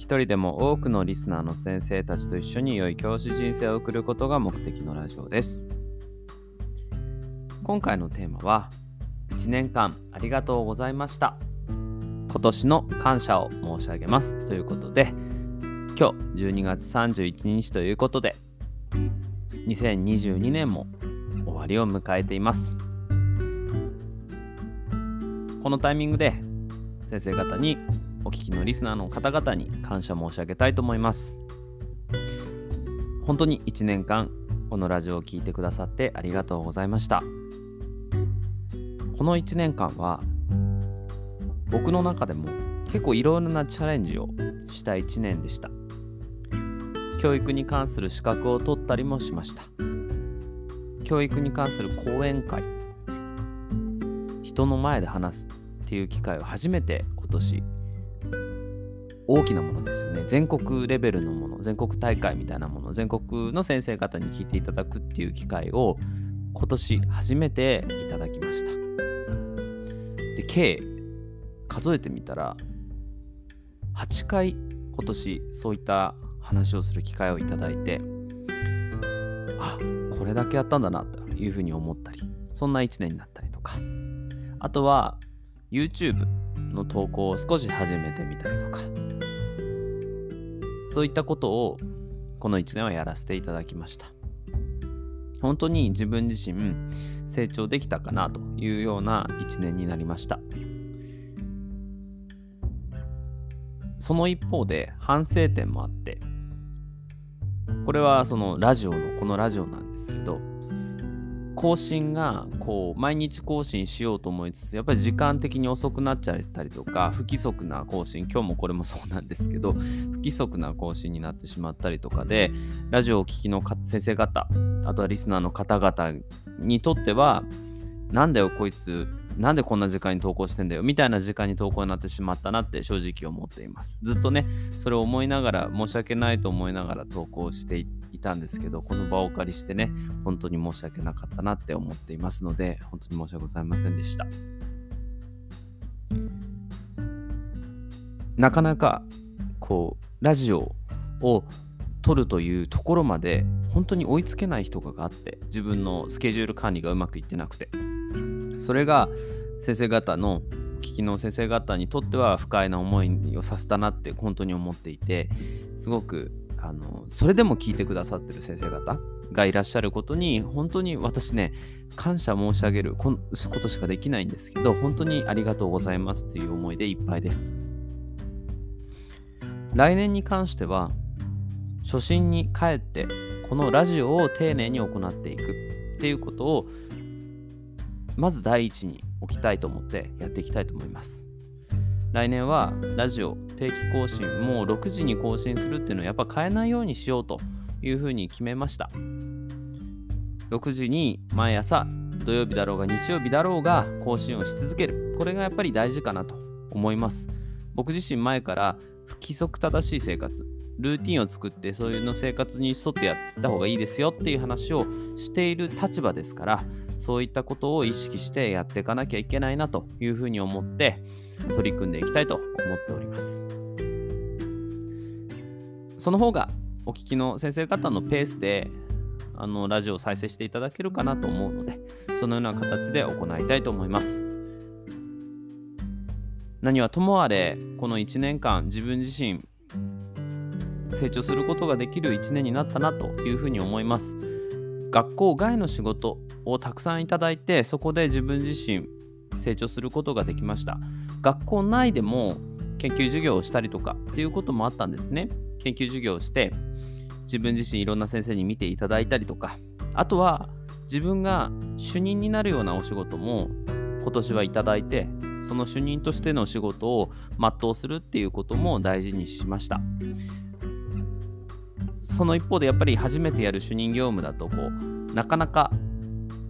一人でも多くのリスナーの先生たちと一緒に良い教師人生を送ることが目的のラジオです。今回のテーマは、1年間ありがとうございました。今年の感謝を申し上げますということで、今日12月31日ということで、2022年も終わりを迎えています。このタイミングで先生方にお聞きのリスナーの方々に感謝申し上げたいと思います。本当に1年間このラジオを聴いてくださってありがとうございました。この1年間は僕の中でも結構いろいろなチャレンジをした1年でした。教育に関する資格を取ったりもしました。教育に関する講演会、人の前で話すっていう機会を初めて今年大きなものですよね。全国レベルのもの、全国大会みたいなもの、全国の先生方に聞いていただくっていう機会を今年初めていただきました。で、計数えてみたら8回今年そういった話をする機会をいただいて、あ、これだけやったんだなというふうに思ったり、そんな1年になったりとか、あとは YouTube の投稿を少し始めてみたりとか、そういったことをこの1年はやらせていただきました。本当に自分自身成長できたかなというような1年になりました。その一方で反省点もあって、これはそのラジオの、このラジオなんですけど、更新がこう毎日更新しようと思いつつやっぱり時間的に遅くなっちゃったりとか不規則な更新今日もこれもそうなんですけど不規則な更新になってしまったりとかでラジオを聴きの先生方あとはリスナーの方々にとってはなんだよこいつなんでこんな時間に投稿してんだよみたいな時間に投稿になってしまったなって正直思っていますずっとねそれを思いながら申し訳ないと思いながら投稿していたんですけど、この場をお借りしてね、本当に申し訳なかったなって思っていますので、本当に申し訳ございませんでした。なかなか、こう、ラジオを撮るというところまで、本当に追いつけない人があって、自分のスケジュール管理がうまくいってなくて。それが先生方の聞きの先生方にとっては不快な思いをさせたなって本当に思っていてすごくあのそれでも聞いてくださってる先生方がいらっしゃることに本当に私ね感謝申し上げることしかできないんですけど本当にありがとうございますという思いでいっぱいです。来年に関しては初心に帰ってこのラジオを丁寧に行っていくっていうことをまず第一に置きたいと思ってやっていきたいと思います。来年はラジオ定期更新もう6時に更新するっていうのをやっぱ変えないようにしようというふうに決めました。6時に毎朝土曜日だろうが日曜日だろうが更新をし続ける。これがやっぱり大事かなと思います。僕自身前から不規則正しい生活ルーティンを作ってそういうの生活に沿ってやった方がいいですよっていう話をしている立場ですからそういったことを意識してやっていかなきゃいけないなというふうに思って取り組んでいきたいと思っております。その方がお聞きの先生方のペースであのラジオを再生していただけるかなと思うのでそのような形で行いたいと思います。何はともあれこの1年間自分自身成長することができる1年になったなというふうに思います。学校外の仕事をたくさんいただいてそこで自分自身成長することができました。学校内でも研究授業をしたりとかっていうこともあったんですね。研究授業をして自分自身いろんな先生に見ていただいたりとか。あとは自分が主任になるようなお仕事も今年はいただいてその主任としての仕事を全うするっていうことも大事にしました。その一方でやっぱり初めてやる主任業務だとこうなかなか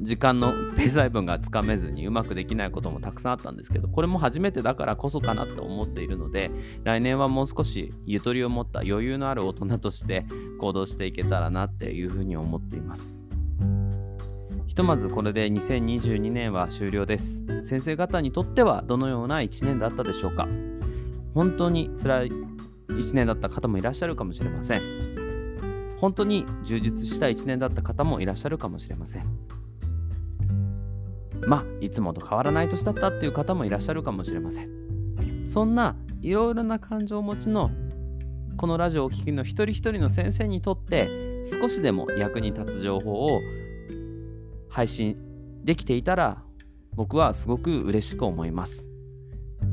時間のペース配分がつかめずにうまくできないこともたくさんあったんですけどこれも初めてだからこそかなと思っているので来年はもう少しゆとりを持った余裕のある大人として行動していけたらなっていうふうに思っています。ひとまずこれで2022年は終了です。先生方にとってはどのような1年だったでしょうか。本当に辛い1年だった方もいらっしゃるかもしれません。本当に充実した1年だった方もいらっしゃるかもしれません。まあいつもと変わらない年だったっていう方もいらっしゃるかもしれません。そんないろいろな感情をお持ちのこのラジオをお聴きの一人一人の先生にとって少しでも役に立つ情報を配信できていたら僕はすごく嬉しく思います。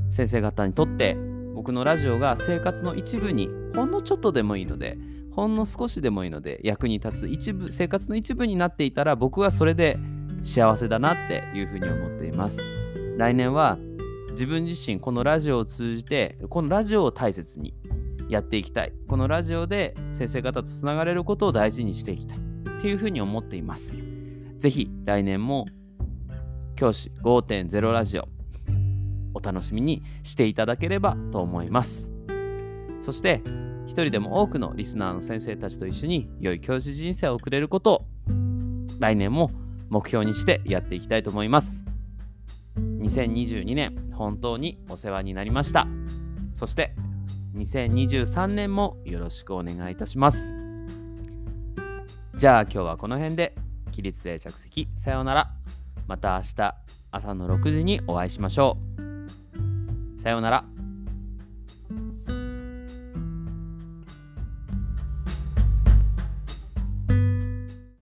先生方にとって僕のラジオが生活の一部にほんのちょっとでもいいのでほんの少しでもいいので役に立つ一部生活の一部になっていたら僕はそれで幸せだなっていうふうに思っています。来年は自分自身このラジオを通じてこのラジオを大切にやっていきたい。このラジオで先生方とつながれることを大事にしていきたい。っていうふうに思っています。ぜひ来年も教師5.0ラジオお楽しみにしていただければと思います。そして一人でも多くのリスナーの先生たちと一緒に良い教師人生を送れることを来年も目標にしてやっていきたいと思います。2022年本当にお世話になりました。そして2023年もよろしくお願いいたします。じゃあ今日はこの辺で起立で着席さようなら。また明日朝の6時にお会いしましょう。さようなら。